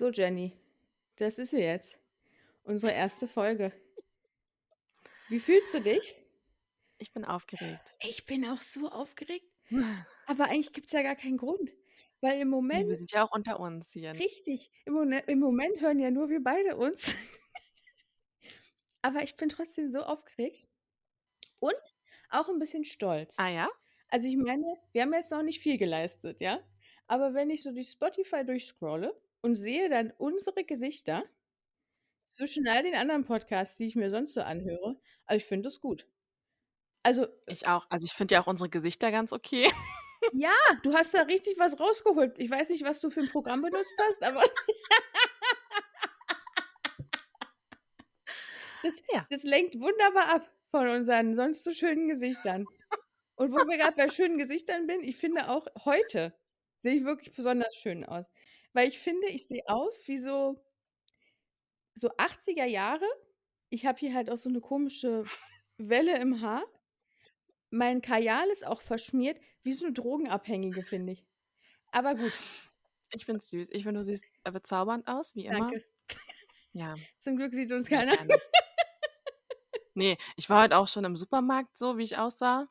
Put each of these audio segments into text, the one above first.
So, Jenny, das ist sie jetzt. Unsere erste Folge. Wie fühlst du dich? Ich bin aufgeregt. Ich bin auch so aufgeregt. Aber eigentlich gibt es ja gar keinen Grund. Weil im Moment. Wir sind ja auch unter uns hier. Richtig. Im, Im Moment hören ja nur wir beide uns. Aber ich bin trotzdem so aufgeregt. Und auch ein bisschen stolz. Ah ja? Also ich meine, wir haben jetzt noch nicht viel geleistet, ja? Aber wenn ich so durch Spotify durchscrolle und sehe dann unsere Gesichter zwischen all den anderen Podcasts, die ich mir sonst so anhöre, also ich finde das gut. Also ich auch. Also ich finde ja auch unsere Gesichter ganz okay. Ja, du hast da richtig was rausgeholt. Ich weiß nicht, was du für ein Programm benutzt hast, aber das, ja. das lenkt wunderbar ab von unseren sonst so schönen Gesichtern. Und wo wir gerade bei schönen Gesichtern bin, ich finde auch heute sehe ich wirklich besonders schön aus. Weil ich finde, ich sehe aus wie so, so 80er Jahre. Ich habe hier halt auch so eine komische Welle im Haar. Mein Kajal ist auch verschmiert, wie so eine Drogenabhängige, finde ich. Aber gut. Ich finde es süß. Ich finde, du siehst bezaubernd aus, wie immer. Danke. Ja. Zum Glück sieht uns keiner. Ja, nee, ich war halt auch schon im Supermarkt so, wie ich aussah.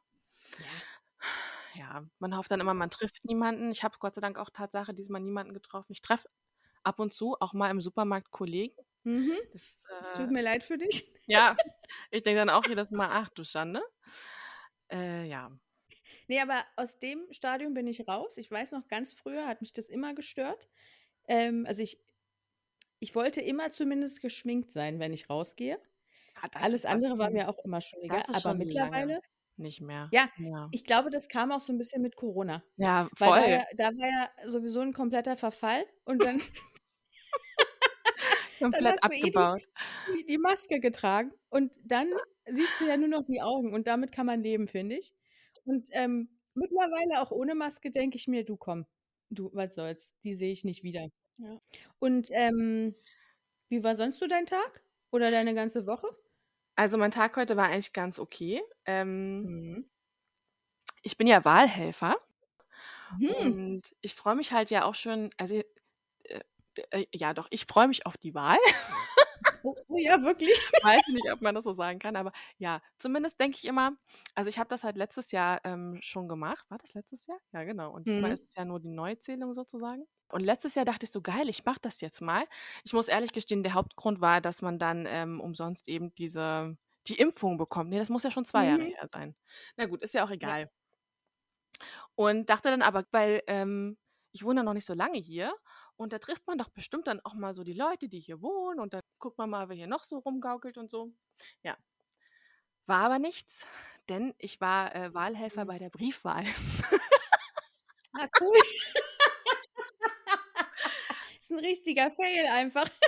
Ja ja, man hofft dann immer, man trifft niemanden. Ich habe Gott sei Dank auch Tatsache diesmal niemanden getroffen. Ich treffe ab und zu auch mal im Supermarkt Kollegen. Mhm. Das, äh, tut mir leid für dich. Ja, ich denke dann auch jedes Mal, ach du Schande. Äh, ja. Nee, aber aus dem Stadium bin ich raus. Ich weiß noch, ganz früher hat mich das immer gestört. Ähm, also ich, ich wollte immer zumindest geschminkt sein, wenn ich rausgehe. Ah, Alles andere war mir auch immer schon egal. Aber mittlerweile, lange nicht mehr. Ja, ja, ich glaube, das kam auch so ein bisschen mit Corona. Ja, voll. Weil da, da war ja sowieso ein kompletter Verfall und dann komplett dann abgebaut. Die, die, Maske getragen und dann siehst du ja nur noch die Augen und damit kann man leben, finde ich. Und ähm, mittlerweile auch ohne Maske denke ich mir, du komm, du, was soll's, die sehe ich nicht wieder. Ja. Und ähm, wie war sonst so dein Tag oder deine ganze Woche? Also mein Tag heute war eigentlich ganz okay. Ähm, mhm. Ich bin ja Wahlhelfer mhm. und ich freue mich halt ja auch schon, also äh, äh, ja doch, ich freue mich auf die Wahl. Oh, oh, ja, wirklich? Weiß nicht, ob man das so sagen kann, aber ja, zumindest denke ich immer, also ich habe das halt letztes Jahr ähm, schon gemacht. War das letztes Jahr? Ja, genau. Und diesmal mhm. ist es ja nur die Neuzählung sozusagen. Und letztes Jahr dachte ich so, geil, ich mache das jetzt mal. Ich muss ehrlich gestehen, der Hauptgrund war, dass man dann ähm, umsonst eben diese, die Impfung bekommt. Nee, das muss ja schon zwei Jahre mhm. her sein. Na gut, ist ja auch egal. Ja. Und dachte dann aber, weil ähm, ich wohne noch nicht so lange hier und da trifft man doch bestimmt dann auch mal so die Leute, die hier wohnen und dann guckt man mal, wer hier noch so rumgaukelt und so. Ja. War aber nichts, denn ich war äh, Wahlhelfer mhm. bei der Briefwahl. ah, cool ist ein richtiger Fail einfach.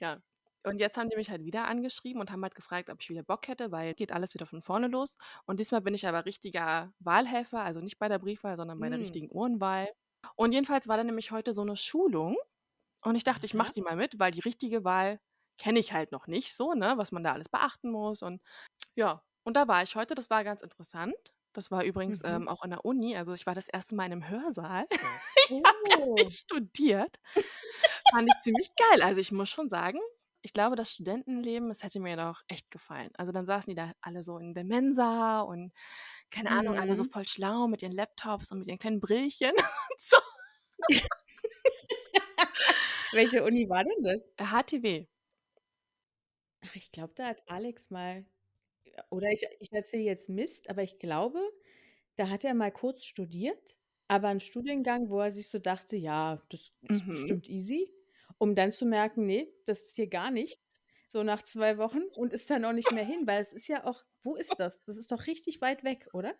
Ja. Und jetzt haben die mich halt wieder angeschrieben und haben halt gefragt, ob ich wieder Bock hätte, weil geht alles wieder von vorne los. Und diesmal bin ich aber richtiger Wahlhelfer, also nicht bei der Briefwahl, sondern bei der hm. richtigen Urnwahl. Und jedenfalls war da nämlich heute so eine Schulung. Und ich dachte, ich mache die mal mit, weil die richtige Wahl kenne ich halt noch nicht so, ne, was man da alles beachten muss. Und ja, und da war ich heute, das war ganz interessant. Das war übrigens mhm. ähm, auch an der Uni. Also ich war das erste Mal in einem Hörsaal. ich oh. habe nicht studiert. Fand ich ziemlich geil. Also ich muss schon sagen, ich glaube, das Studentenleben, das hätte mir doch echt gefallen. Also dann saßen die da alle so in der Mensa und keine. Ahnung, alle so mhm. voll schlau mit ihren Laptops und mit ihren kleinen Brillchen. so. Welche Uni war denn das? HTW. Ach, ich glaube, da hat Alex mal oder ich ich erzähle jetzt Mist, aber ich glaube, da hat er mal kurz studiert, aber einen Studiengang, wo er sich so dachte: „Ja, das ist Mhm. bestimmt easy“, um dann zu merken: „Ne, das ist hier gar nichts“, so nach zwei Wochen und ist dann auch nicht mehr hin, weil es ist ja auch wo ist das? Das ist doch richtig weit weg, oder?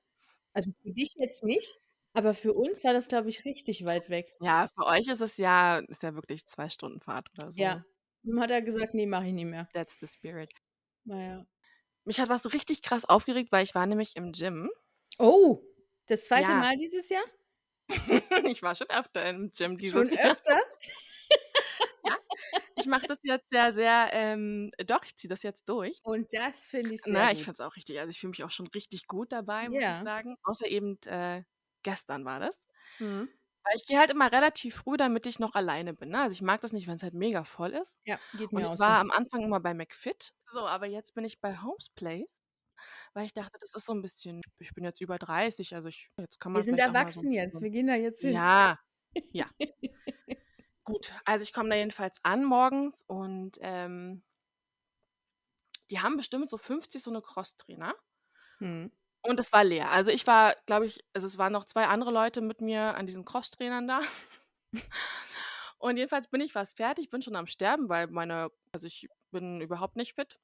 Also, für dich jetzt nicht, aber für uns war das, glaube ich, richtig weit weg. Ja, für euch ist es ja ist ja wirklich zwei Stunden Fahrt oder so. Ja. Dann hat er gesagt: „Ne, mache ich nicht mehr.“ That's the spirit. Na ja. Mich hat was richtig krass aufgeregt, weil ich war nämlich im Gym. Oh, das zweite Ja. Mal dieses Jahr? Ich war schon öfter im Gym Schon dieses Jahr. öfter? Ja, ich mache das jetzt sehr, sehr, ähm doch, ich ziehe das jetzt durch. Und das finde ich sehr Na, ich finde es auch richtig. Also, ich fühle mich auch schon richtig gut dabei, muss ich sagen. Außer eben, äh, gestern war das. Mhm. Weil ich gehe halt immer relativ früh, damit ich noch alleine bin, ne? Also, ich mag das nicht, wenn's halt mega voll ist. Ja, geht Und mir ich auch war so. am Anfang immer bei McFit, so, aber jetzt bin ich bei Homes Place, weil ich dachte, das ist so 'n bisschen ich bin jetzt über 30, also ich jetzt kann Wir man sind vielleicht auch mal so erwachsen jetzt, wir gehen da jetzt hin. ja, ja. Gut, also ich komme da jedenfalls an morgens und, ähm die haben bestimmt so 50 so 'ne Crosstrainer. Mhm. Und es war leer. Also, ich war, glaube ich also, es waren noch 2 andere Leute mit mir an diesen Crosstrainern da. Und jedenfalls bin ich fast fertig, bin schon am Sterben, weil meine also, ich bin überhaupt nicht fit.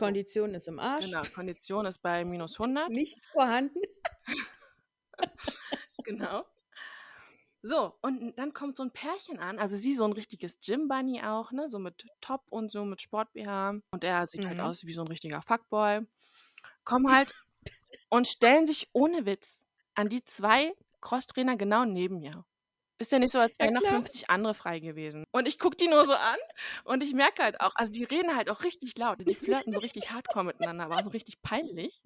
So. Kondition ist im Arsch. Genau, Kondition ist bei -100. Nicht vorhanden. Genau. So, und dann kommt so 'n Pärchen an, also sie so 'n richtiges Gym-Bunny auch, ne, so mit Top und so, mit Sport-BH. Und er sieht halt Mhm. aus wie so 'n richtiger Fuckboy. Kommen halt und stellen sich ohne Witz an die 2 Crosstrainer genau neben mir. Ist ja nicht so, als Ja, wären noch klar. 50 andere frei gewesen. Und ich gucke die nur so an und ich merke halt auch also, die reden halt auch richtig laut. Die flirten so richtig hardcore miteinander, aber so richtig peinlich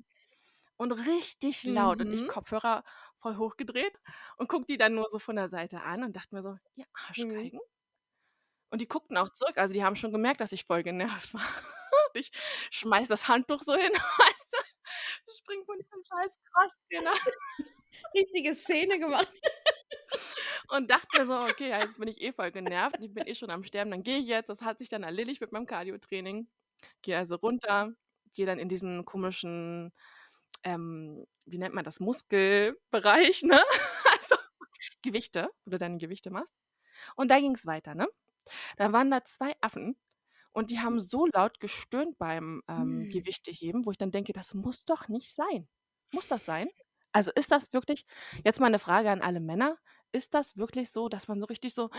und richtig laut. Und ich Mhm. Kopfhörer voll hochgedreht und gucke die dann nur so von der Seite an und dachte mir so: „Ihr Mhm. Arschgeigen.“ Und die guckten auch zurück. Also, die haben schon gemerkt, dass ich voll genervt war. Und ich schmeiße das Handtuch so hin, weißt du, springe von diesem scheiß Crosstrainer Richtige Szene gemacht. und dachte mir so: „Okay, jetzt bin ich eh voll genervt ich bin eh schon am Sterben, dann gehe ich jetzt.“ Das hat sich dann erledigt mit meinem Cardiotraining. Gehe also runter, gehe dann in diesen komischen, ähm, wie nennt man das, Muskelbereich, ne? Also, Gewichte, wo du deine Gewichte machst. Und da ging's weiter, ne? Da waren da 2 Affen und die haben so laut gestöhnt beim, ähm, Mhm. Gewichteheben, wo ich dann denke: „Das muss doch nicht sein.“ Muss das sein? Also, ist das wirklich jetzt mal 'ne Frage an alle Männer, ist das wirklich so, dass man so richtig so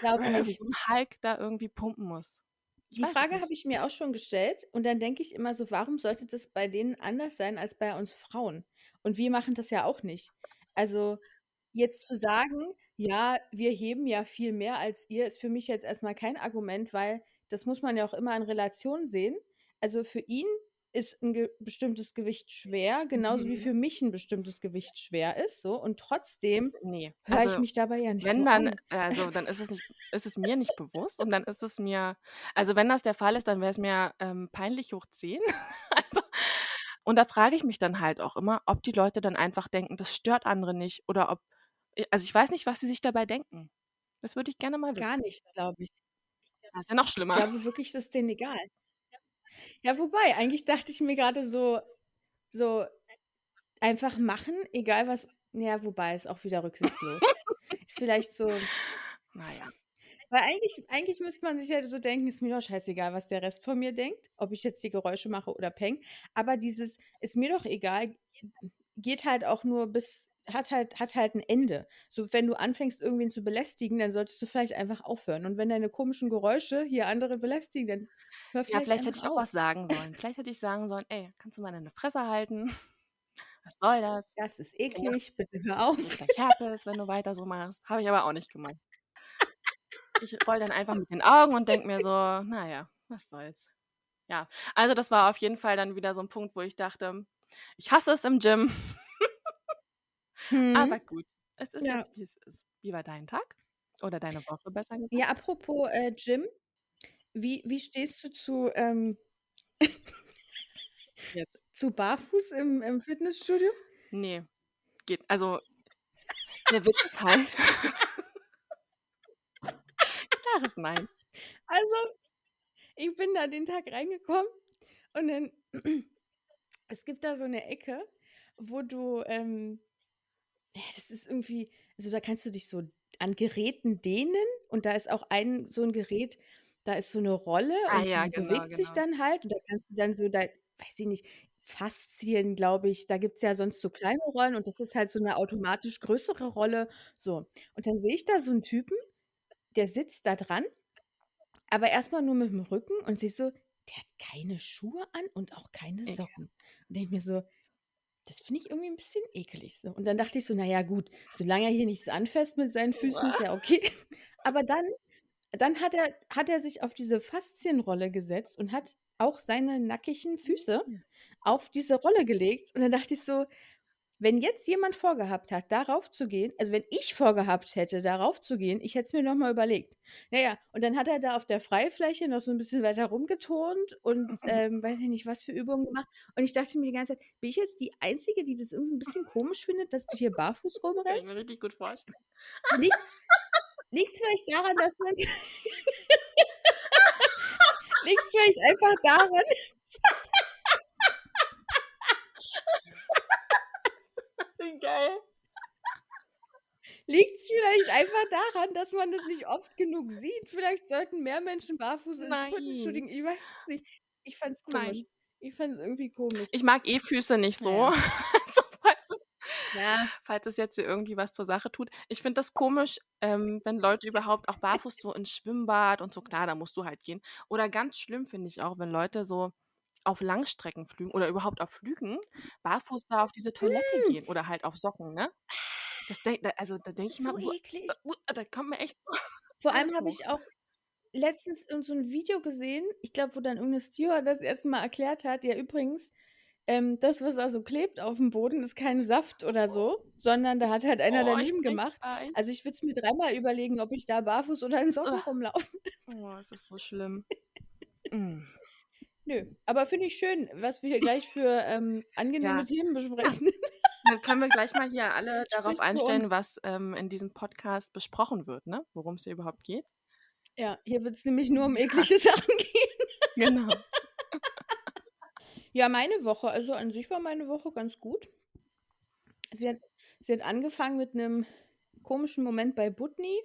Glaube nicht. so Hulk da irgendwie pumpen muss? Ich Die Frage habe ich mir auch schon gestellt und dann denke ich immer so: „Warum sollte das bei denen anders sein als bei uns Frauen?“ Und wir machen das ja auch nicht. Also, jetzt zu sagen: „Ja, wir heben ja viel mehr als ihr“, ist für mich jetzt erst mal kein Argument, weil das muss man ja auch immer in Relation sehen. Also, für ihn ist 'n ge bestimmtes Gewicht schwer, genauso wie Mhm. für mich 'n bestimmtes Gewicht schwer ist, so. Und trotzdem Ne, höre ich also, mich dabei ja nicht wenn so dann an. also, dann ist es nicht ist es mir nicht bewusst und dann ist es mir also, wenn das der Fall ist, dann wäre es mir, ähm, peinlich hoch 10. Also und da frage ich mich dann halt auch immer, ob die Leute dann einfach denken, das stört andere nicht oder ob also, ich weiß nicht, was sie sich dabei denken. Das würde ich gerne mal Gar wissen. nichts, glaube ich. Das ist ja noch Ich schlimmer. glaube wirklich, das ist denen egal. Ja, wobei, eigentlich dachte ich mir grade so so einfach machen, egal was ja, wobei, ist auch wieder rücksichtslos. Ist vielleicht so Na ja. weil eigentlich eigentlich müsste man sich ja so denken: „Ist mir doch scheißegal, was der Rest von mir denkt, ob ich jetzt die Geräusche mache oder penge.“ Aber dieses „Ist mir doch egal“ geht halt auch nur bis hat halt hat halt 'n Ende. So, wenn du anfängst, irgendwen zu belästigen, dann solltest du vielleicht einfach aufhören. Und wenn deine komischen Geräusche hier andere belästigen, dann hör Ja, vielleicht vielleicht hätte ich auch auf. was sagen sollen. Vielleicht hätte ich sagen sollen: „Ey, kannst du mal deine Fresse halten? Was soll das? Das ist eklig, bitte hör auf. ich Herpes, wenn du weiter so machst.“ Habe ich aber auch nicht gemacht. Ich rolle dann einfach mit den Augen und denke mir so: „Na ja, was soll's.“ Ja, also, das war auf jeden Fall dann wieder so 'n Punkt, wo ich dachte: „Ich hasse es im Gym.“ Mhm. Aber gut, es ist Ja. jetzt, wie es ist. Wie war dein Tag oder deine Woche, besser gesagt? Ja, apropos, äh, Gym. Wie wie stehst du zu, ähm Jetzt. zu barfuß im im Fitnessstudio? Ne, geht also, der Witz ist halt klares Nein. Also, ich bin da den Tag reingekommen und dann es gibt da so 'ne Ecke, wo du, ähm ja, das ist irgendwie also, da kannst du dich so an Geräten dehnen und da ist auch ein so 'n Gerät, da ist so 'ne Rolle Ah und ja, die genau, bewegt sich genau. dann halt und da kannst du dann so dein weiß ich nicht, Faszien, glaube ich da gibt's ja sonst so kleine Rollen und das ist halt so 'ne automatisch größere Rolle, so. Und dann sehe ich da so 'n Typen, der sitzt da dran, aber erst mal nur mit'm Rücken und sehe so, der hat keine Schuhe an und auch keine Ja. Socken. Und denke mir so: „Das finde ich irgendwie 'n bisschen ekelig“, so. Und dann dachte ich so: „Na ja, gut, solange er hier nichts anfasst mit seinen Füßen, ist ja okay.“ Aber dann dann hat er hat er sich auf diese Faszienrolle gesetzt und hat auch seine nackigen Füße Mhm. auf diese Rolle gelegt und dann dachte ich so wenn jetzt jemand vorgehabt hat, darauf zu gehen also, wenn ich vorgehabt hätte, darauf zu gehen, ich hätte es mir noch mal überlegt. Na ja, und dann hat er da auf der Freifläche noch so 'n bisschen weiter rumgeturnt und, ähm, weiß ich nicht, was für Übungen gemacht. Und ich dachte mir die ganze Zeit: „Bin ich jetzt die Einzige, die das irgendwie 'n bisschen komisch findet, dass du hier barfuß Kann ich mir rumrennst?“ richtig gut vorstellen. Liegt's liegt's vielleicht daran, dass man liegt's vielleicht einfach daran Wie geil. Liegt's vielleicht einfach daran, dass man das nicht oft genug sieht? Vielleicht sollten mehr Menschen barfuß ins Fitnessstudio. Ich weiß es nicht. Ich fand's komisch. Nein. Ich fand's irgendwie komisch. Ich mag eh Füße nicht so. ja. Falls es Ja. falls es jetzt hier irgendwie was zur Sache tut. Ich finde das komisch, ähm, wenn Leute überhaupt auch barfuß so ins Schwimmbad und so klar, da musst du halt gehen. Oder ganz schlimm finde ich auch, wenn Leute so auf Langstreckenflügen oder überhaupt auf Flügen barfuß da auf diese Toilette Hm. gehen oder halt auf Socken, ne? Das denk da also, da denke ich So immer: „Buah, eklig. äh, uh, da kommt mir echt Vor allem habe ich auch letztens so 'n Video gesehen, ich glaube, wo dann irgend 'ne Stewardess erst mal erklärt hat: „Ja, übrigens, ähm, das, was da so klebt aufm Boden, ist kein Saft oder so, sondern da hat halt einer Oh, daneben gemacht.“ gleich. Also, ich würde es mir dreimal überlegen, ob ich da barfuß oder in Socken Ugh. rumlaufen Oh, es ist so schlimm. Hm. Nö, aber finde ich schön, was wir hier gleich für, ähm, angenehme Ja. Themen besprechen. Dann können wir gleich mal hier alle darauf Spricht für einstellen, uns. was, ähm, in diesem Podcast besprochen wird, ne? Worum's hier überhaupt geht. Ja, hier wird's nämlich nur um eklige Sachen gehen. Genau. Ja, meine Woche also, an sich war meine Woche ganz gut. Sie hat sie hat angefangen mit 'nem komischen Moment bei Budni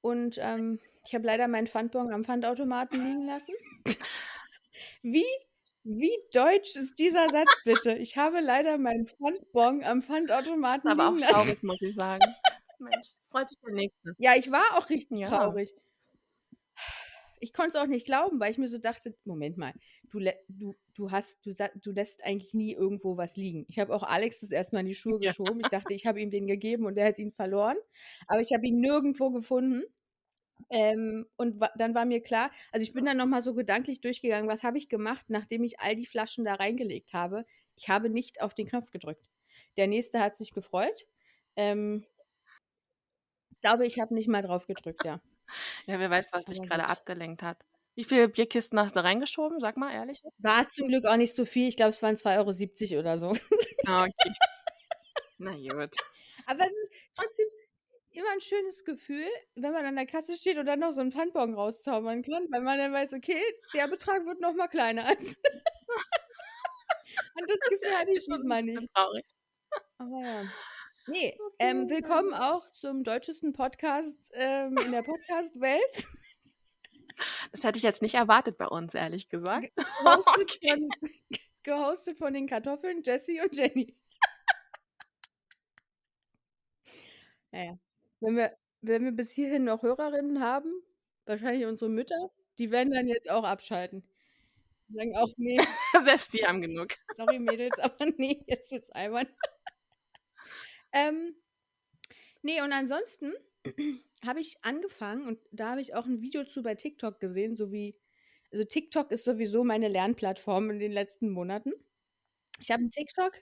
und, ähm, ich habe leider meinen Pfandbon am Pfandautomaten liegen lassen. Wie wie deutsch ist dieser Satz bitte? Ich habe leider meinen Pfandbon am Pfandautomaten Aber auch traurig, muss ich sagen. Mensch, freut sich der Nächste. Ja, ich war auch richtig Ja. traurig. Ich konnte es auch nicht glauben, weil ich mir so dachte: „Moment mal, du du du hast du du lässt eigentlich nie irgendwo was liegen.“ Ich habe auch Alex das erst mal in die Schuhe Ja. geschoben. Ich dachte, ich habe ihm den gegeben und er hätte ihn verloren, aber ich habe ihn nirgendwo gefunden. Ähm, und wa dann war mir klar also, ich bin dann noch mal so gedanklich durchgegangen: „Was habe ich gemacht, nachdem ich all die Flaschen da reingelegt habe?“ Ich habe nicht auf den Knopf gedrückt. Der Nächste hat sich gefreut. Ähm glaube, ich habe nicht mal drauf gedrückt, ja. Ja, wer weiß, was dich Aber gut. abgelenkt hat. Wie viele Bierkisten hast du reingeschoben? Sag mal ehrlich. War zum Glück auch nicht so viel. Ich glaube, es waren 2,70 € oder so. Ah, okay. Na gut. Aber es ist trotzdem immer 'n schönes Gefühl, wenn man an der Kasse steht und dann noch so 'n Pfandbon rauszaubern kann, weil man dann weiß: „Okay, der Betrag wird noch mal kleiner als“ Und das Gefühl hatte ich schon diesmal bisschen nicht. traurig. Aber ja. Ne, Okay, ähm, willkommen auch zum deutschesten Podcast, ähm, in der Podcast-Welt. Das hätte ich jetzt nicht erwartet bei uns, ehrlich gesagt. Ge gehostet Okay. von gehostet von den Kartoffeln, Jessie und Jenny. Na ja. Wenn wir wenn wir bis hierhin noch Hörerinnen haben, wahrscheinlich unsere Mütter, die werden dann jetzt auch abschalten. Die sagen auch: „Ne, Selbst die haben genug. sorry Mädels, aber ne, jetzt wird's albern.“ Ähm, ne, und ansonsten habe ich angefangen und da habe ich auch 'n Video zu bei TikTok gesehen, so wie also, TikTok ist sowieso meine Lernplattform in den letzten Monaten. Ich habe 'n TikTok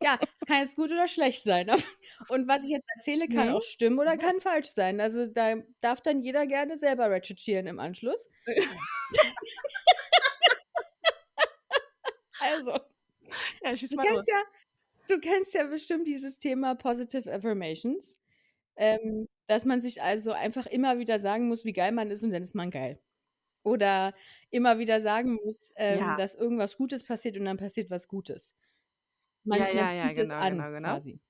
Ja, es kann jetzt gut oder schlecht sein? Und was ich jetzt erzähle, kann Mhm. auch stimmen oder kann falsch sein. Also, da darf dann jeder gerne selber recherchieren im Anschluss. Also Ja, schieß du kennst ja du kennst ja bestimmt dieses Thema Positive Affirmations, ähm, dass man sich also einfach immer wieder sagen muss, wie geil man ist und dann ist man geil. Oder immer wieder sagen muss, ähm, Ja. dass irgendwas Gutes passiert und dann passiert was Gutes. Man Ja, man ja, ja, zieht es genau, an genau, genau. quasi.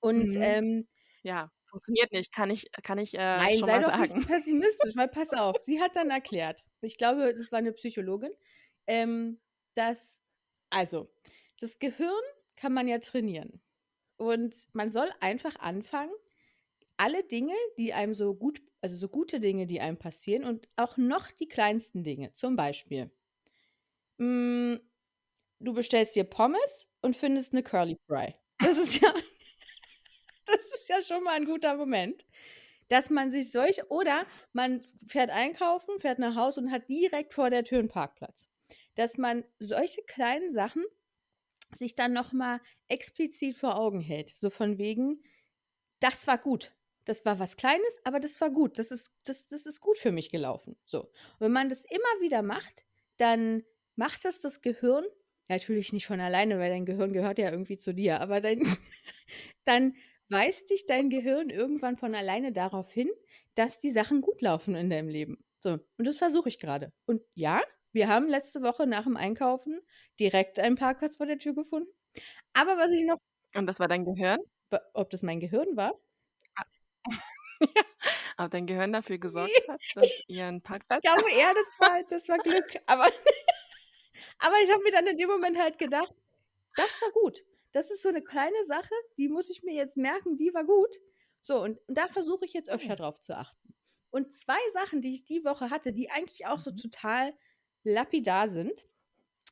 Und, Mhm. ähm Ja, funktioniert nicht, kann ich kann ich, äh, Nein, schon sei mal doch nicht sagen. pessimistisch, weil pass auf, sie hat dann erklärt ich glaube, das war 'ne Psychologin, ähm, dass also, das Gehirn kann man ja trainieren. Und man soll einfach anfangen, alle Dinge, die einem so gut also, so gute Dinge, die einem passieren und auch noch die kleinsten Dinge, zum Beispiel hm, du bestellst dir Pommes und findest 'ne Curly Fry. Das ist ja das ist ja schon mal 'n guter Moment, dass man sich solche oder man fährt einkaufen, fährt nach Hause und hat direkt vor der Tür 'n Parkplatz. Dass man solche kleinen Sachen sich dann noch mal explizit vor Augen hält, so von wegen: „Das war gut. Das war was Kleines, aber das war gut. Das ist das das ist gut für mich gelaufen“, so. Und wenn man das immer wieder macht, dann macht das das Gehirn natürlich nicht von alleine, weil dein Gehirn gehört ja irgendwie zu dir, aber dein dann weist dich dein Gehirn irgendwann von alleine darauf hin, dass die Sachen gut laufen in deinem Leben. So, und das versuche ich grade. Und ja, wir haben letzte Woche nach'm Einkaufen direkt einen Parkplatz vor der Tür gefunden. Aber was ich noch Und das war dein Gehirn? Ob das mein Gehirn war? Ah. Ja, ob dein Gehirn dafür gesorgt hat, dass ihr 'n Parkplatz Ich glaube eher, das war das war Glück, aber aber ich habe mir dann in dem Moment halt gedacht: „Das war gut. Das ist so 'ne kleine Sache, die muss ich mir jetzt merken, die war gut.“ So, und und da versuche ich jetzt öfter Hm. drauf zu achten. Und 2 Sachen, die ich die Woche hatte, die eigentlich auch so Mhm. total lapidar sind,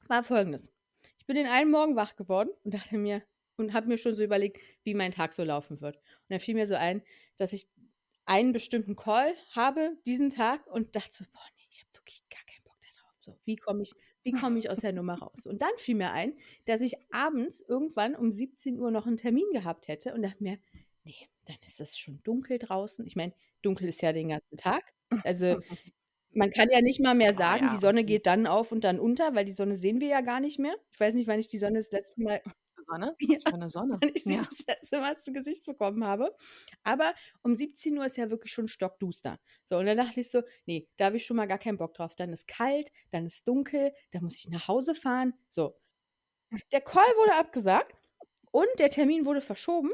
war Folgendes: Ich bin den einen Morgen wach geworden und dachte mir und habe mir schon so überlegt, wie mein Tag so laufen wird. Und dann fiel mir so ein, dass ich einen bestimmten Call habe diesen Tag und dachte so: „Boah, ne, ich habe wirklich gar keinen Bock da drauf. So, wie komme ich wie komme ich aus der Nummer raus?“ Und dann fiel mir ein, dass ich abends irgendwann um 17:00 noch 'n Termin gehabt hätte und dachte mir: „Ne, dann ist es schon dunkel draußen.“ Ich meine, dunkel ist ja den ganzen Tag. Also, man kann ja nicht mal mehr Oh sagen, die ja, Sonne okay. geht dann auf und dann unter, weil die Sonne sehen wir ja gar nicht mehr. Ich weiß nicht, wann ich die Sonne das letzte Mal Sonne? ja, Was für 'ne Sonne? wann ich sie Ja. das letzte Mal zu Gesicht bekommen habe. Aber um 17:00 ist ja wirklich schon stockduster. So, und dann dachte ich so: „Ne, da habe ich schon mal gar keinen Bock drauf. Dann ist kalt, dann ist dunkel, dann muss ich nach Hause fahren.“ So. Der Call wurde abgesagt und der Termin wurde verschoben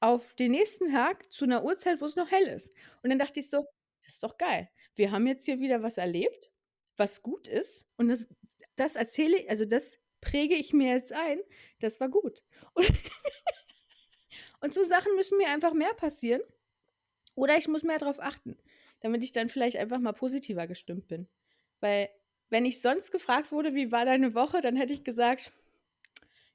auf den nächsten Tag zu 'ner Uhrzeit, wo's noch hell ist. Und dann dachte ich so: „Das ist doch geil. Wir haben jetzt hier wieder was erlebt, was gut ist und das das erzähle also, das präge ich mir jetzt ein, das war gut.“ Und und so Sachen müssen mir einfach mehr passieren oder ich muss mehr drauf achten, damit ich dann vielleicht einfach mal positiver gestimmt bin. Weil, wenn ich sonst gefragt wurde: „Wie war deine Woche?“, dann hätte ich gesagt: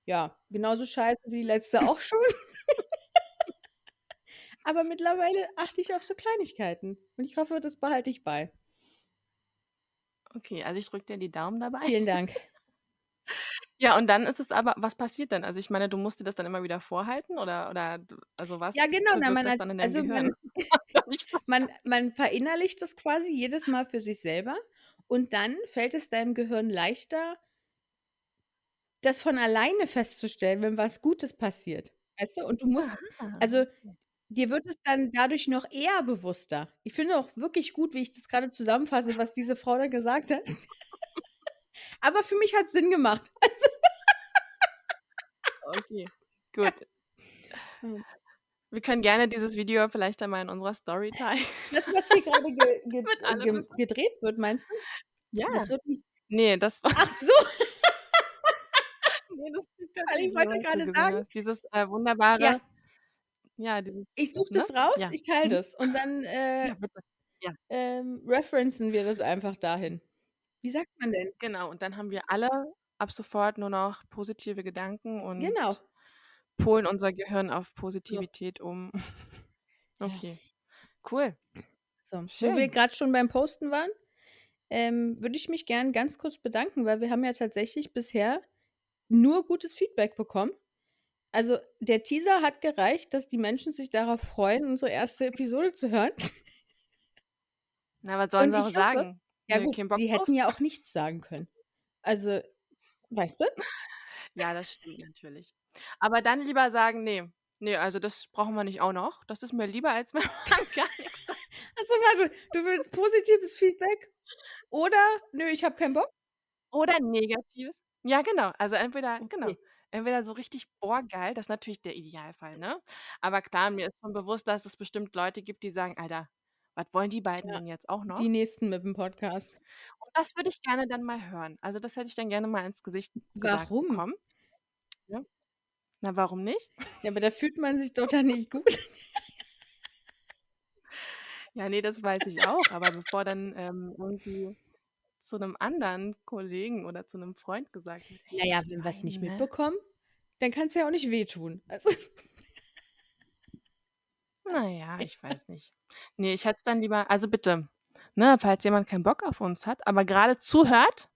„Ja, genauso scheiße wie die letzte auch schon.“ Aber mittlerweile achte ich auf so Kleinigkeiten und ich hoffe, das behalte ich bei. Okay, also, ich drücke dir die Daumen dabei. Vielen Dank. Ja, und dann ist es aber was passiert dann? Also, ich meine, du musst dir das dann immer wieder vorhalten oder oder also, was Ja, genau, na, man das hat dann in deinem also, man man man verinnerlicht das quasi jedes Mal für sich selber und dann fällt es deinem Gehirn leichter das von alleine festzustellen, wenn was Gutes passiert, weißt du? Und du musst Aha, also, okay. dir wird es dann dadurch noch eher bewusster. Ich finde auch wirklich gut, wie ich das grade zusammenfasse, was diese Frau da gesagt hat. Aber für mich hat's Sinn gemacht. Also Okay, gut. Ja. Wir können gerne dieses Video vielleicht einmal in unserer Story teilen. Das, was hier grade ge ge gem wissen. gedreht wird, meinst du? Ja. Das wird nicht Ne, das war Ach so. Ne, das Weil ich Video, wollte gesehen sagen hast. Dieses, äh, Ja. wunderbare ja, dieses Ich suche ne? das raus, Ja. ich teile Mhm. das und dann, äh, Ja. Ja. ähm, referencen wir das einfach dahin. Wie sagt man denn? Genau, und dann haben wir alle ab sofort nur noch positive Gedanken und Genau. polen unser Gehirn auf So. Positivität um. Ja. Okay, cool. So, wo wir Schön. grad schon beim Posten waren, ähm, würde ich mich gern ganz kurz bedanken, weil wir haben ja tatsächlich bisher nur gutes Feedback bekommen. Also, der Teaser hat gereicht, dass die Menschen sich darauf freuen, unsere 1. Episode zu hören. Na, was sollen sie auch hoffe sagen? ja gut, sie hätten ja auch nichts sagen können. Also, weißt du? Ja, das stimmt natürlich. Aber dann lieber sagen: „Ne, ne, also, das brauchen wir nicht auch noch.“ Das ist mir lieber, als wenn man gar nix sagt. Ach so, warte, du willst positives Feedback oder: „Nö, ich habe keinen Bock?“ Oder Negatives. Ja, genau. Also, entweder genau, Okay. entweder so richtig: „Boah, geil“, das ist natürlich der Idealfall, ne? Aber klar, mir ist schon bewusst, dass es bestimmt Leute gibt, die sagen: „Alter, was wollen die beiden Ja, denn jetzt auch die noch?“ Nächsten mit'm Podcast. Und das würde ich gerne dann mal hören. Also, das hätte ich dann gerne mal ins Gesicht gesagt Warum? bekommen. Ne? Na, warum nicht? Ja, aber da fühlt man sich doch dann nicht gut. Ja, ne, das weiß ich auch, aber bevor dann, ähm, irgendwie zu 'nem anderen Kollegen oder zu 'nem Freund gesagt wird: Na „Ey, ja, die wenn wir's nicht beiden, ne?“ mitbekommen, dann kann's ja auch nicht wehtun. Also Na ja, ich weiß nicht. Ne, ich hätte es dann lieber also, bitte, ne, falls jemand keinen Bock auf uns hat, aber grade zuhört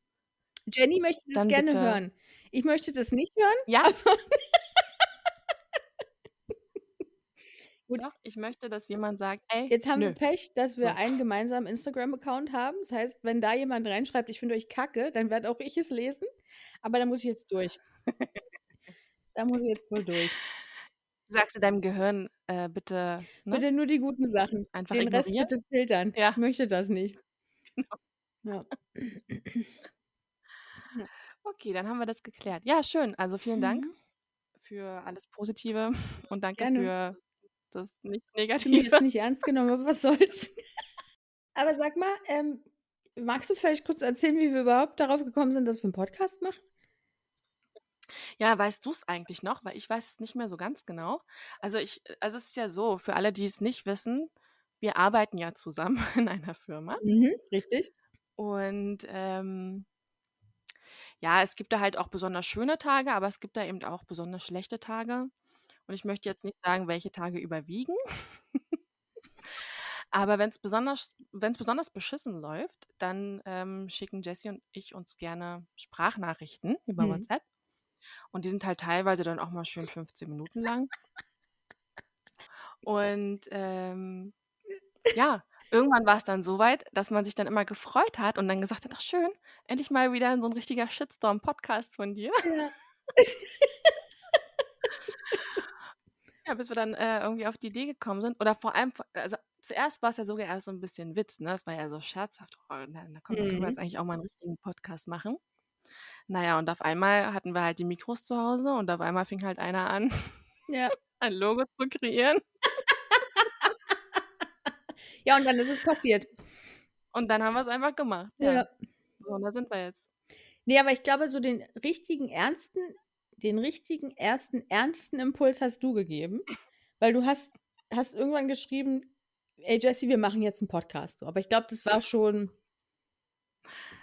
Jenny möchte das dann gerne bitte hören. Ich möchte das nicht hören, Ja. aber Gut. Doch, ich möchte, dass jemand sagt: „Ey, Jetzt haben wir nö.“ Pech, dass wir So. einen gemeinsamen Instagram-Account haben. Das heißt, wenn da jemand reinschreibt: „Ich finde euch kacke“, dann werde auch ich es lesen, aber da muss ich jetzt durch. Da muss ich jetzt wohl durch. Sagst du deinem Gehirn, äh, bitte, ne? Bitte nur die guten Sachen. Einfach Den Rest ignorieren? bitte filtern. Ja. Ich möchte das nicht. Genau. Ja. Okay, dann haben wir das geklärt. Ja, schön. Also, vielen Dank Mhm. für alles Positive und danke Gerne. für das nicht Ich fühle mich Negative. jetzt nicht ernst genommen, aber was soll's. Aber sag mal, ähm, magst du vielleicht kurz erzählen, wie wir überhaupt darauf gekommen sind, dass wir 'n Podcast machen? Ja, weißt du's eigentlich noch? Weil ich weiß es nicht mehr so ganz genau. Also, ich also, es ist ja so, für alle, die es nicht wissen, wir arbeiten ja zusammen in einer Firma. Mhm, richtig. Und, ähm ja, es gibt da halt auch besonders schöne Tage, aber es gibt da eben auch besonders schlechte Tage. Und ich möchte jetzt nicht sagen, welche Tage überwiegen. Aber wenn's besonders wenn's besonders beschissen läuft, dann, ähm, schicken Jessie und ich uns gerne Sprachnachrichten über Mhm. WhatsApp. Und die sind halt teilweise dann auch mal schön 15 Minuten lang. Und, ähm, ja, irgendwann war's dann so weit, dass man sich dann immer gefreut hat und dann gesagt hat: „Ach schön, endlich mal wieder so 'n richtiger Shitstorm-Podcast von dir.“ Ja. Ja, bis wir dann, äh, irgendwie auf die Idee gekommen sind oder vor allem also, zuerst war's ja sogar erst so 'n bisschen Witz, ne? Es war ja so scherzhaft: „Oh, komm, dann können wir Mhm. jetzt eigentlich auch mal 'n richtigen Podcast machen.“ Na ja, und auf einmal hatten wir halt die Mikros zu Hause und auf einmal fing halt einer an, Ja. ein Logo zu kreieren. Ja, und dann ist es passiert. Und dann haben wir's einfach gemacht, ja. Ja. So, und da sind wir jetzt. Ne, aber ich glaube, so den richtigen ernsten den richtigen ersten ernsten Impuls hast du gegeben, weil du hast hast irgendwann geschrieben: „Ey Jessie, wir machen jetzt 'n Podcast“, so. Aber ich glaube, das war schon.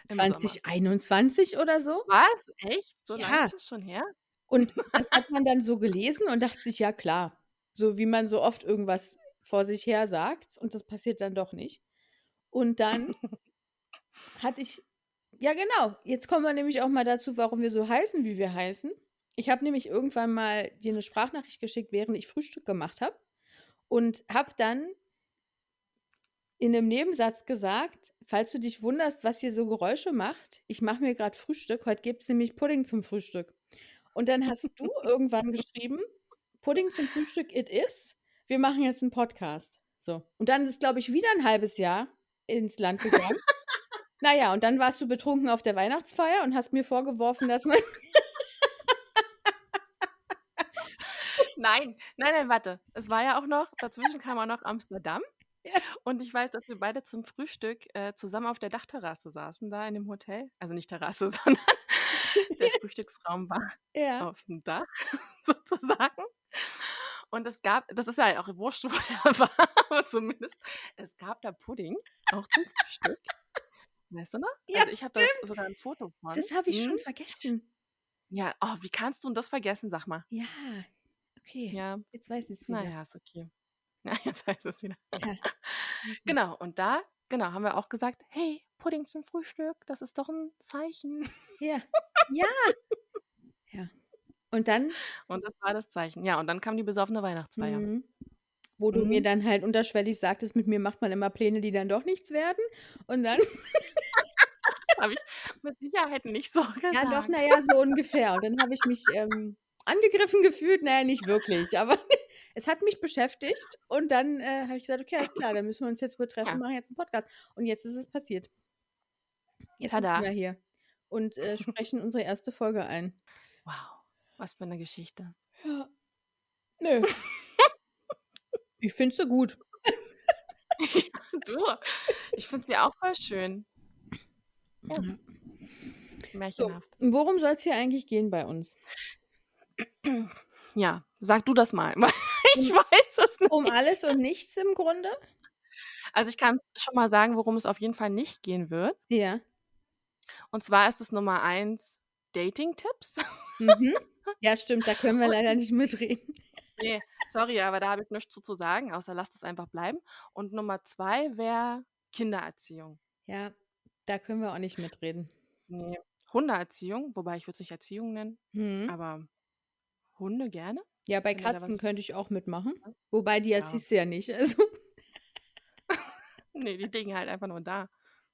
2021 oder so. Was? Echt? So lange Ja. ist das schon her? Und das hat man dann so gelesen und dachte sich: „Ja klar“, so wie man so oft irgendwas vor sich her sagt und das passiert dann doch nicht. Und dann hatte ich ja genau, jetzt kommen wir nämlich auch mal dazu, warum wir so heißen, wie wir heißen. Ich habe nämlich irgendwann mal dir 'ne Sprachnachricht geschickt, während ich Frühstück gemacht habe und habe dann in 'nem Nebensatz gesagt: „Falls du dich wunderst, was hier so Geräusche macht, ich mache mir grad Frühstück. Heute gibt's nämlich Pudding zum Frühstück.“ Und dann hast du irgendwann geschrieben: „Pudding zum Frühstück it is. Wir machen jetzt 'n Podcast.“ So. Und dann ist, glaube ich, wieder 'n halbes Jahr ins Land gegangen. Na ja, und dann warst du betrunken auf der Weihnachtsfeier und hast mir vorgeworfen, dass man Nein, nein, nein, warte. Es war ja auch noch dazwischen kam auch noch Amsterdam. Ja. Und ich weiß, dass wir beide zum Frühstück, äh, zusammen auf der Dachterrasse saßen da in dem Hotel. Also, nicht Terrasse, sondern der Frühstücksraum war Ja. auf'm Dach sozusagen. Und es gab das ist ja auch wurscht, wo der war, aber zumindest es gab da Pudding, auch zum Frühstück. Weißt du noch? Ja, Also, ich habe da sogar 'n Foto von. Das habe ich schon Mhm. vergessen. Ja, oh, wie kannst du das vergessen, sag mal? Ja, okay. Ja. Jetzt weiß ich's Na wieder. ja, ist okay. Ja, jetzt weiß ich's wieder. Ja. Mhm. Genau, und da genau, haben wir auch gesagt: „Hey, Pudding zum Frühstück, das ist doch 'n Zeichen.“ Ja. Ja. Ja. Und dann Und das war das Zeichen. Ja, und dann kam die besoffene Weihnachtsfeier. Mhm. Wo du mir Mhm. dann halt unterschwellig sagtest: „Mit mir macht man immer Pläne, die dann doch nichts werden.“ Und dann Habe ich mit Sicherheit nicht so gesagt. Ja, doch, na ja, so ungefähr. Und dann habe ich mich, ähm, angegriffen gefühlt. Na ja, nicht wirklich, aber es hat mich beschäftigt und dann, äh, habe ich gesagt: „Okay, alles klar, dann müssen wir uns jetzt wohl treffen Ja. und machen jetzt 'n Podcast.“ Und jetzt ist es passiert. Jetzt Tada. sitzen wir hier und, äh, sprechen unsere erste Folge ein. Wow, was für 'ne Geschichte. Ja. Nö. Ich finde sie gut. Ja, du, ich finde sie auch voll schön. Ja. So, Märchenhaft. und worum soll's hier eigentlich gehen bei uns? Ja, sag du das mal, ich Um weiß es um nicht. alles und nichts im Grunde? Also, ich kann schon mal sagen, worum es auf jeden Fall nicht gehen wird. Ja. Und zwar ist es Nummer 1 Dating-Tipps. Mhm. Ja, stimmt, da können wir Und leider nicht mitreden. Ne, sorry, aber da habe ich nichts zu zu sagen, außer lasst es einfach bleiben. Und Nummer 2 wäre Kindererziehung. Ja, da können wir auch nicht mitreden. Ne, Hundeerziehung, wobei ich würde es nicht Erziehung nennen, Mhm. aber Hunde gerne. Ja, bei Wenn ihr da Katzen was könnte ich auch mitmachen. Wobei die Ja. erziehst du ja nicht, also Ne, die liegen halt einfach nur da.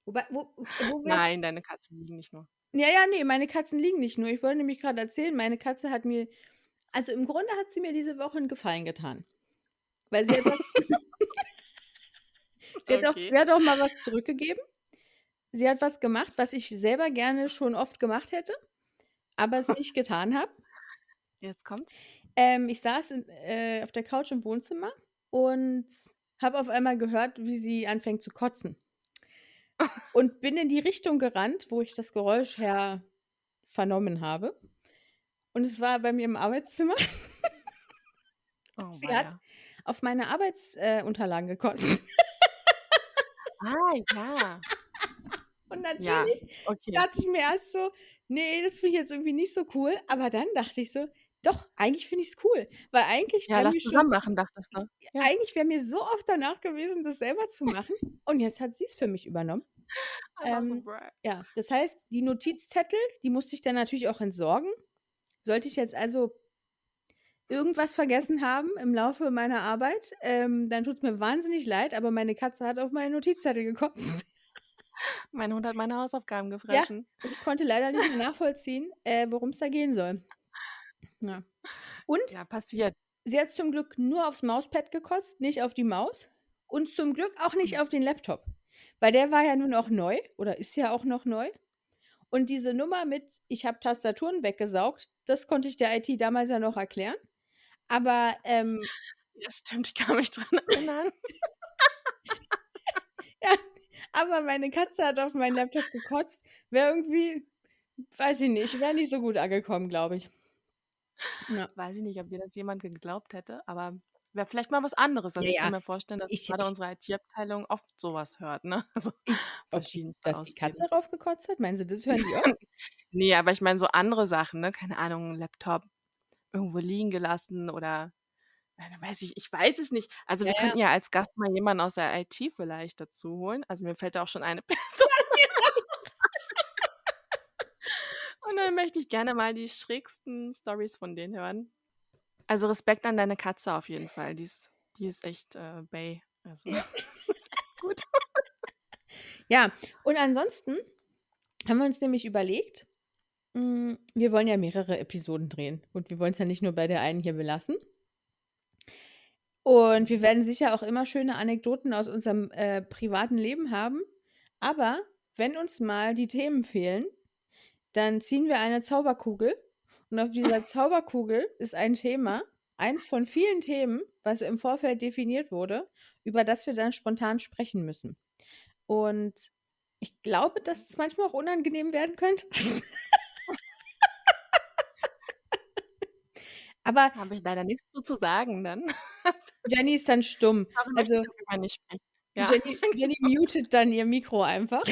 Wobei wo wo wir Nein, deine Katzen liegen nicht nur. Ja, ja, ne, meine Katzen liegen nicht nur. Ich wollte nämlich grad erzählen, meine Katze hat mir also, im Grunde hat sie mir diese Woche 'n Gefallen getan. Weil sie hat was sie hat auch Okay. sie hat auch mal was zurückgegeben. Sie hat was gemacht, was ich selber gerne schon oft gemacht hätte, aber es nicht getan habe. Jetzt kommt's. Ähm, ich saß in äh, auf der Couch im Wohnzimmer und habe auf einmal gehört, wie sie anfängt zu kotzen. Und bin in die Richtung gerannt, wo ich das Geräusch her vernommen habe. Und es war bei mir im Arbeitszimmer. Oh, Sie hat auf meine Arbeits äh, gekotzt. Ah, ja. Und Ja, natürlich okay. dachte ich mir erst so: „Ne, das finde ich jetzt irgendwie nicht so cool.“ Aber dann dachte ich so: „Doch, eigentlich finde ich's cool.“ Weil eigentlich Ja, wäre lass mir zusammen schon machen, dachtest du? Ja. eigentlich wäre mir so oft danach gewesen, das selber zu machen. Und jetzt hat sie's für mich übernommen. Einfach so Ähm, ja, das heißt, die Notizzettel, die musste ich dann natürlich auch entsorgen. Sollte ich jetzt also irgendwas vergessen haben im Laufe meiner Arbeit, ähm, dann tut's mir wahnsinnig leid, aber meine Katze hat auf meine Notizzettel gekotzt. Mein Hund hat meine Hausaufgaben Ja, gefressen. und ich konnte leider nicht nachvollziehen, äh, worum's da gehen soll. Ja. Und Ja, passiert. sie hat zum Glück nur aufs Mauspad gekotzt, nicht auf die Maus und zum Glück auch nicht Hm. auf den Laptop, weil der war ja nun auch neu oder ist ja auch noch neu. Und diese Nummer mit: „Ich habe Tastaturen weggesaugt“, das konnte ich der IT damals ja noch erklären. Aber, ähm Ja, stimmt, ich kann mich dran erinnern. Ja, aber meine Katze hat auf meinen Laptop gekotzt. Wäre irgendwie weiß ich nicht, wäre nicht so gut angekommen, glaube ich. Ja. Weiß ich nicht, ob dir das jemand geglaubt hätte, aber wäre vielleicht mal was anderes. Also, Ja, ich kann ja. mir vorstellen, dass Ich grade ich unsere IT-Abteilung oft so was hört, ne? Also, Ich ob verschiedenste dass die Katze Ausreden. drauf gekotzt hat? Meinst du, das hören die oft? Ne, aber ich meine so andere Sachen, ne? Keine Ahnung, Laptop irgendwo liegen gelassen oder weiß ich ich weiß es nicht. Also, Ja, wir könnten ja als Gast mal jemanden aus der IT vielleicht dazu holen. Also, mir fällt da auch schon eine Person Und dann möchte ich gerne mal die schrägsten Storys von denen hören. Also, Respekt an deine Katze auf jeden Fall. Die ist die ist echt, äh, Bae. Also, ist gut. Ja, und ansonsten haben wir uns nämlich überlegt, hm, wir wollen ja mehrere Episoden drehen und wir wollen's ja nicht nur bei der einen hier belassen. Und wir werden sicher auch immer schöne Anekdoten aus unserem, äh, privaten Leben haben. Aber wenn uns mal die Themen fehlen, dann ziehen wir eine Zauberkugel und auf dieser Zauberkugel ist ein Thema, eins von vielen Themen, was im Vorfeld definiert wurde, über das wir dann spontan sprechen müssen. Und ich glaube, dass es manchmal auch unangenehm werden könnte. Aber Habe ich leider nichts zu zu sagen dann. Jenny ist dann stumm. Also nicht. Ja, Jenny Jenny mutet dann ihr Mikro einfach.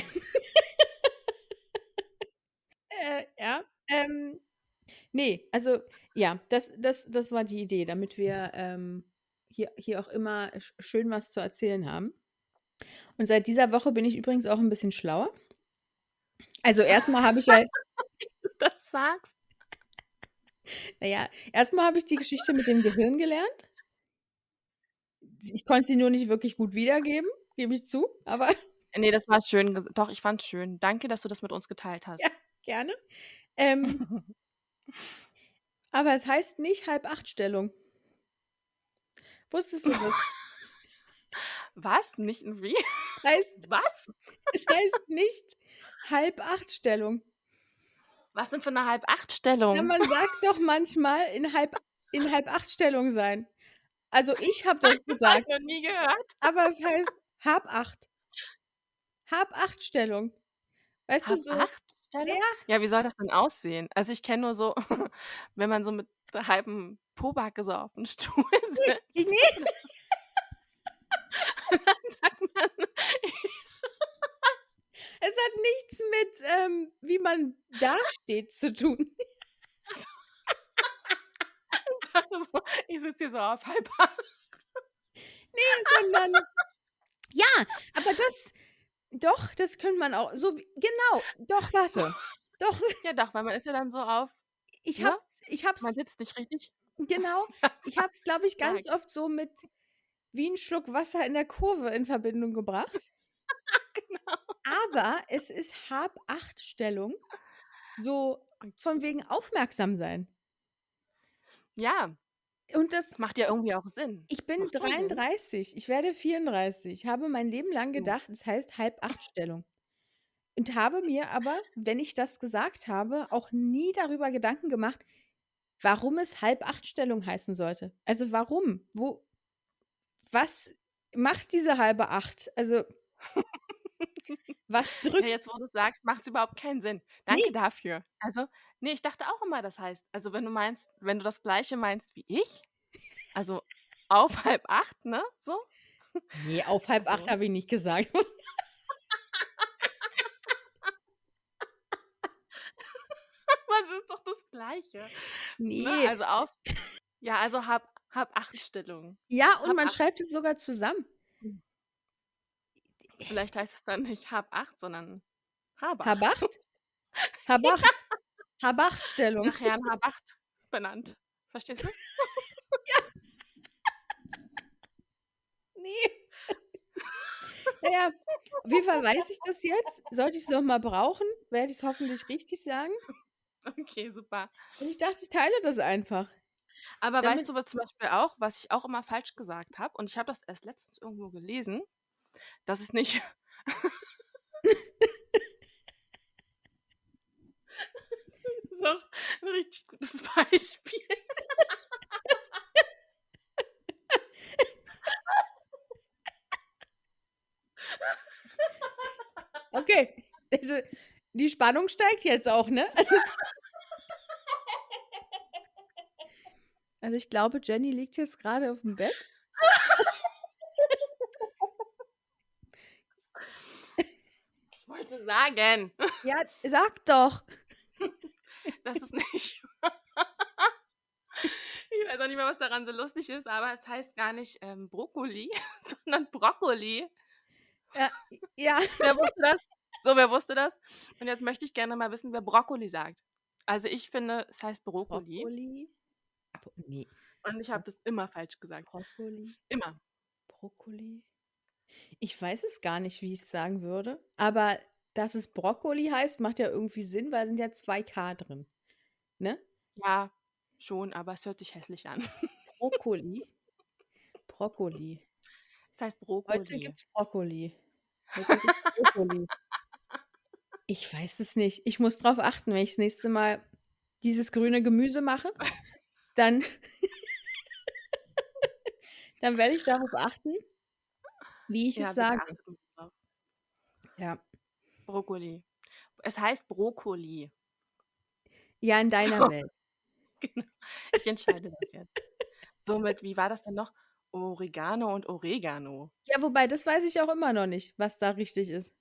Äh, ja, ähm, ne, also ja, das das das war die Idee, damit wir, ähm, hier hier auch immer sch schön was zu erzählen haben. Und seit dieser Woche bin ich übrigens auch 'n bisschen schlauer. Also, erst mal habe ich ja das sagst. Na ja, erst mal habe ich die Geschichte mit dem Gehirn gelernt. Ich konnte sie nur nicht wirklich gut wiedergeben, gebe ich zu, aber Ne, das war schön ges doch, ich fand's schön. Danke, dass du das mit uns geteilt hast. Ja, gerne. Ähm aber es heißt nicht Halb-Acht-Stellung. Wusstest du das? Was? Nicht wie? Heißt Was? es heißt nicht Halb-Acht-Stellung. Was denn für 'ne Ja, Halb-Acht-Stellung? man sagt doch manchmal in Halb in Halb-Acht-Stellung sein. Also, ich habe das Das habe ich gesagt. noch nie gehört. Aber es heißt Hab-Acht. Hab-Acht-Stellung. Weißt du, so ja, Hab-Acht-Stellung? Ja, wie soll das denn aussehen? Also, ich kenne nur so, wenn man so mit halbem Pobacke so auf'm Stuhl Ne, sitzt. ne. Und dann sagt man Es hat nichts mit, ähm, wie man dasteht zu tun. So. Ich sitze hier so auf Halb-Acht. Ne, sondern ja, aber das doch, das könnte man auch so wie genau, doch, warte. Doch. Ja, doch, weil man ist ja dann so auf Ich ne? ich habe Man sitzt nicht richtig. genau. Ja, Ich habe es, glaube ich, sag. ganz oft so mit wie 'n Schluck Wasser in der Kurve in Verbindung gebracht. Genau. Aber es ist Hab-Acht-Stellung, so von wegen aufmerksam sein. Ja. Und das Macht ja irgendwie auch Sinn. Ich bin Macht voll Sinn. 33, ich werde 34, habe mein Leben lang Du. gedacht, es heißt Halb-Acht-Stellung. Und habe mir aber, wenn ich das gesagt habe, auch nie darüber Gedanken gemacht, warum es Halb-Acht-Stellung heißen sollte. Also, warum? Wo was macht diese halbe Acht? Also was Ja, drückt jetzt, wo du's sagst, macht's überhaupt keinen Sinn. Danke dafür. Also, ne, ich dachte auch immer, das heißt also, wenn du meinst wenn du das Gleiche meinst wie ich, also auf 7:30, ne, so? Ne, auf 7:30 Also habe ich nicht gesagt. Es ist doch das Gleiche, ne? Ne. Also auf ja, also Hab Hab-Acht-Stellung. Ja, und man Hab-Acht. schreibt es sogar zusammen. Vielleicht heißt es dann nicht Hab-Acht, sondern Hab-Acht. Hab-Acht? Hab-Acht. Hab-Acht-Stellung. Nach Herrn Hab-Acht benannt. Verstehst du? Ja. Ne. Na ja, auf jeden Fall weiß ich das jetzt. Sollte ich's noch mal brauchen, werde ich's hoffentlich richtig sagen. Okay, super. Und ich dachte, ich teile das einfach. Aber Damit weißt du, was zum Beispiel auch was ich auch immer falsch gesagt habe und ich habe das erst letztens irgendwo gelesen, dass es nicht Das ist auch 'n richtig gutes Beispiel. Okay, also, die Spannung steigt jetzt auch, ne? Also Also, ich glaube, Jenny liegt jetzt grade aufm Bett. Ich wollte sagen Ja, sag doch. dass es nicht ich weiß auch nicht mehr, was daran so lustig ist, aber es heißt gar nicht, ähm, Brokkoli, sondern Brokkoli. Ja, ja. Wer wusste das? So, wer wusste das? Und jetzt möchte ich gerne mal wissen, wer Brokkoli sagt. Also, ich finde, es heißt Brokkoli. Brokkoli? Bro ne. Und ich habe das immer falsch gesagt. Brokkoli? Immer. Brokkoli? Ich weiß es gar nicht, wie ich's sagen würde, aber dass es Brokkoli heißt, macht ja irgendwie Sinn, weil sind ja 2 K drin, ne? Ja, schon, aber es hört sich hässlich an. Brokkoli? Brokkoli. Es heißt Heute Brokkoli. gibt's Brokkoli. Heute gibt's Brokkoli. Ich weiß es nicht. Ich muss drauf achten, wenn ich das nächste Mal dieses grüne Gemüse mache, dann dann werde ich darauf achten, wie ich Ja, es sage. Ja. Brokkoli. Es heißt Brokkoli. Ja, in deiner So. Welt. Genau. Ich entscheide das jetzt. Somit wie war das denn noch? Oregano und Oregano. Ja, wobei, das weiß ich auch immer noch nicht, was da richtig ist.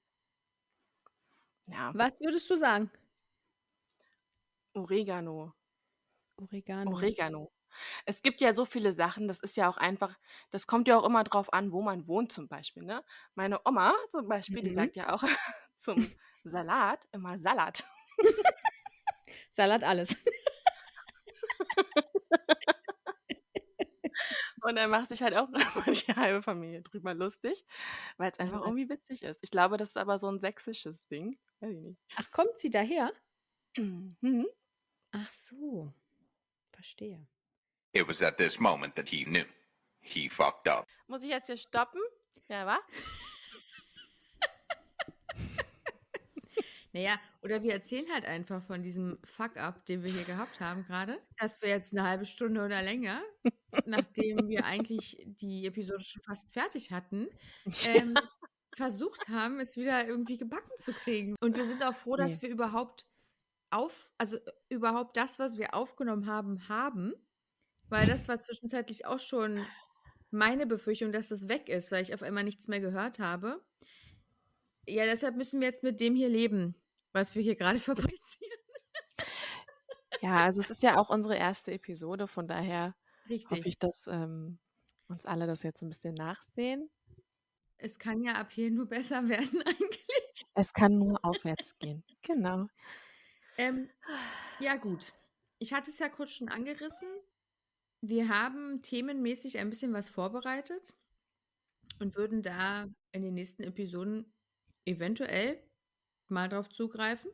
Ja. Was würdest du sagen? Oregano. Oregano. Oregano. Es gibt ja so viele Sachen, das ist ja auch einfach das kommt ja auch immer drauf an, wo man wohnt zum Beispiel, ne? Meine Oma zum Beispiel, die Mhm. sagt ja auch zum Salat immer Salat. Salat alles. Und dann macht sich halt auch die halbe Familie drüber lustig, weil's einfach Ja. irgendwie witzig ist. Ich glaube, das ist aber so 'n sächsisches Ding. Weiß ich nicht. Ach, kommt sie daher? Mhm. Ach so. Verstehe. It was at this moment that he knew. He fucked up. Muss ich jetzt hier stoppen? Ja, wa? Na ja, oder wir erzählen halt einfach von diesem Fuck-up, den wir hier gehabt haben grade, dass wir jetzt 'ne halbe Stunde oder länger, nachdem wir eigentlich die Episode schon fast fertig hatten, ähm, Ja. versucht haben, es wieder irgendwie gebacken zu kriegen. Und wir sind auch froh, dass Ne. wir überhaupt auf also, überhaupt das, was wir aufgenommen haben, haben, weil das war zwischenzeitlich auch schon meine Befürchtung, dass das weg ist, weil ich auf einmal nichts mehr gehört habe. Ja, deshalb müssen wir jetzt mit dem hier leben, was wir hier grade fabrizieren. Ja, also, es ist ja auch unsere 1. Episode, von daher hoffe Richtig. ich, dass, ähm, uns alle das jetzt 'n bisschen nachsehen. Es kann ja ab hier nur besser werden eigentlich. Es kann nur aufwärts gehen. Genau. Ähm, ja gut. Ich hatte es ja kurz schon angerissen. Wir haben themenmäßig ein bisschen was vorbereitet und würden da in den nächsten Episoden eventuell mal drauf zugreifen.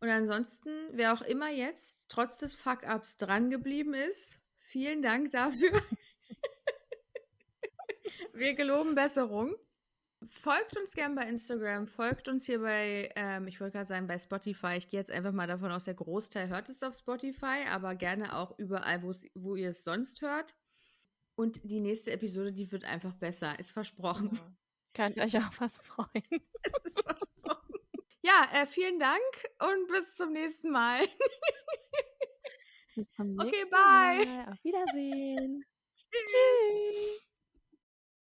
Und ansonsten, wer auch immer jetzt trotz des Fuck-Ups drangeblieben ist, vielen Dank dafür. Wir geloben Besserung. Folgt uns gern bei Instagram, folgt uns hier bei, ähm, ich wollte gerade sagen, bei Spotify. Ich gehe jetzt einfach mal davon aus, der Großteil hört es auf Spotify, aber gerne auch überall, wo ihr es sonst hört. Und die nächste Episode, die wird einfach besser, ist versprochen. Ja. Könnt euch auch was freuen. ja, äh, vielen Dank und bis zum nächsten Mal. bis zum nächsten okay, bye. Mal. Auf Wiedersehen. Tschüss. Tschüss.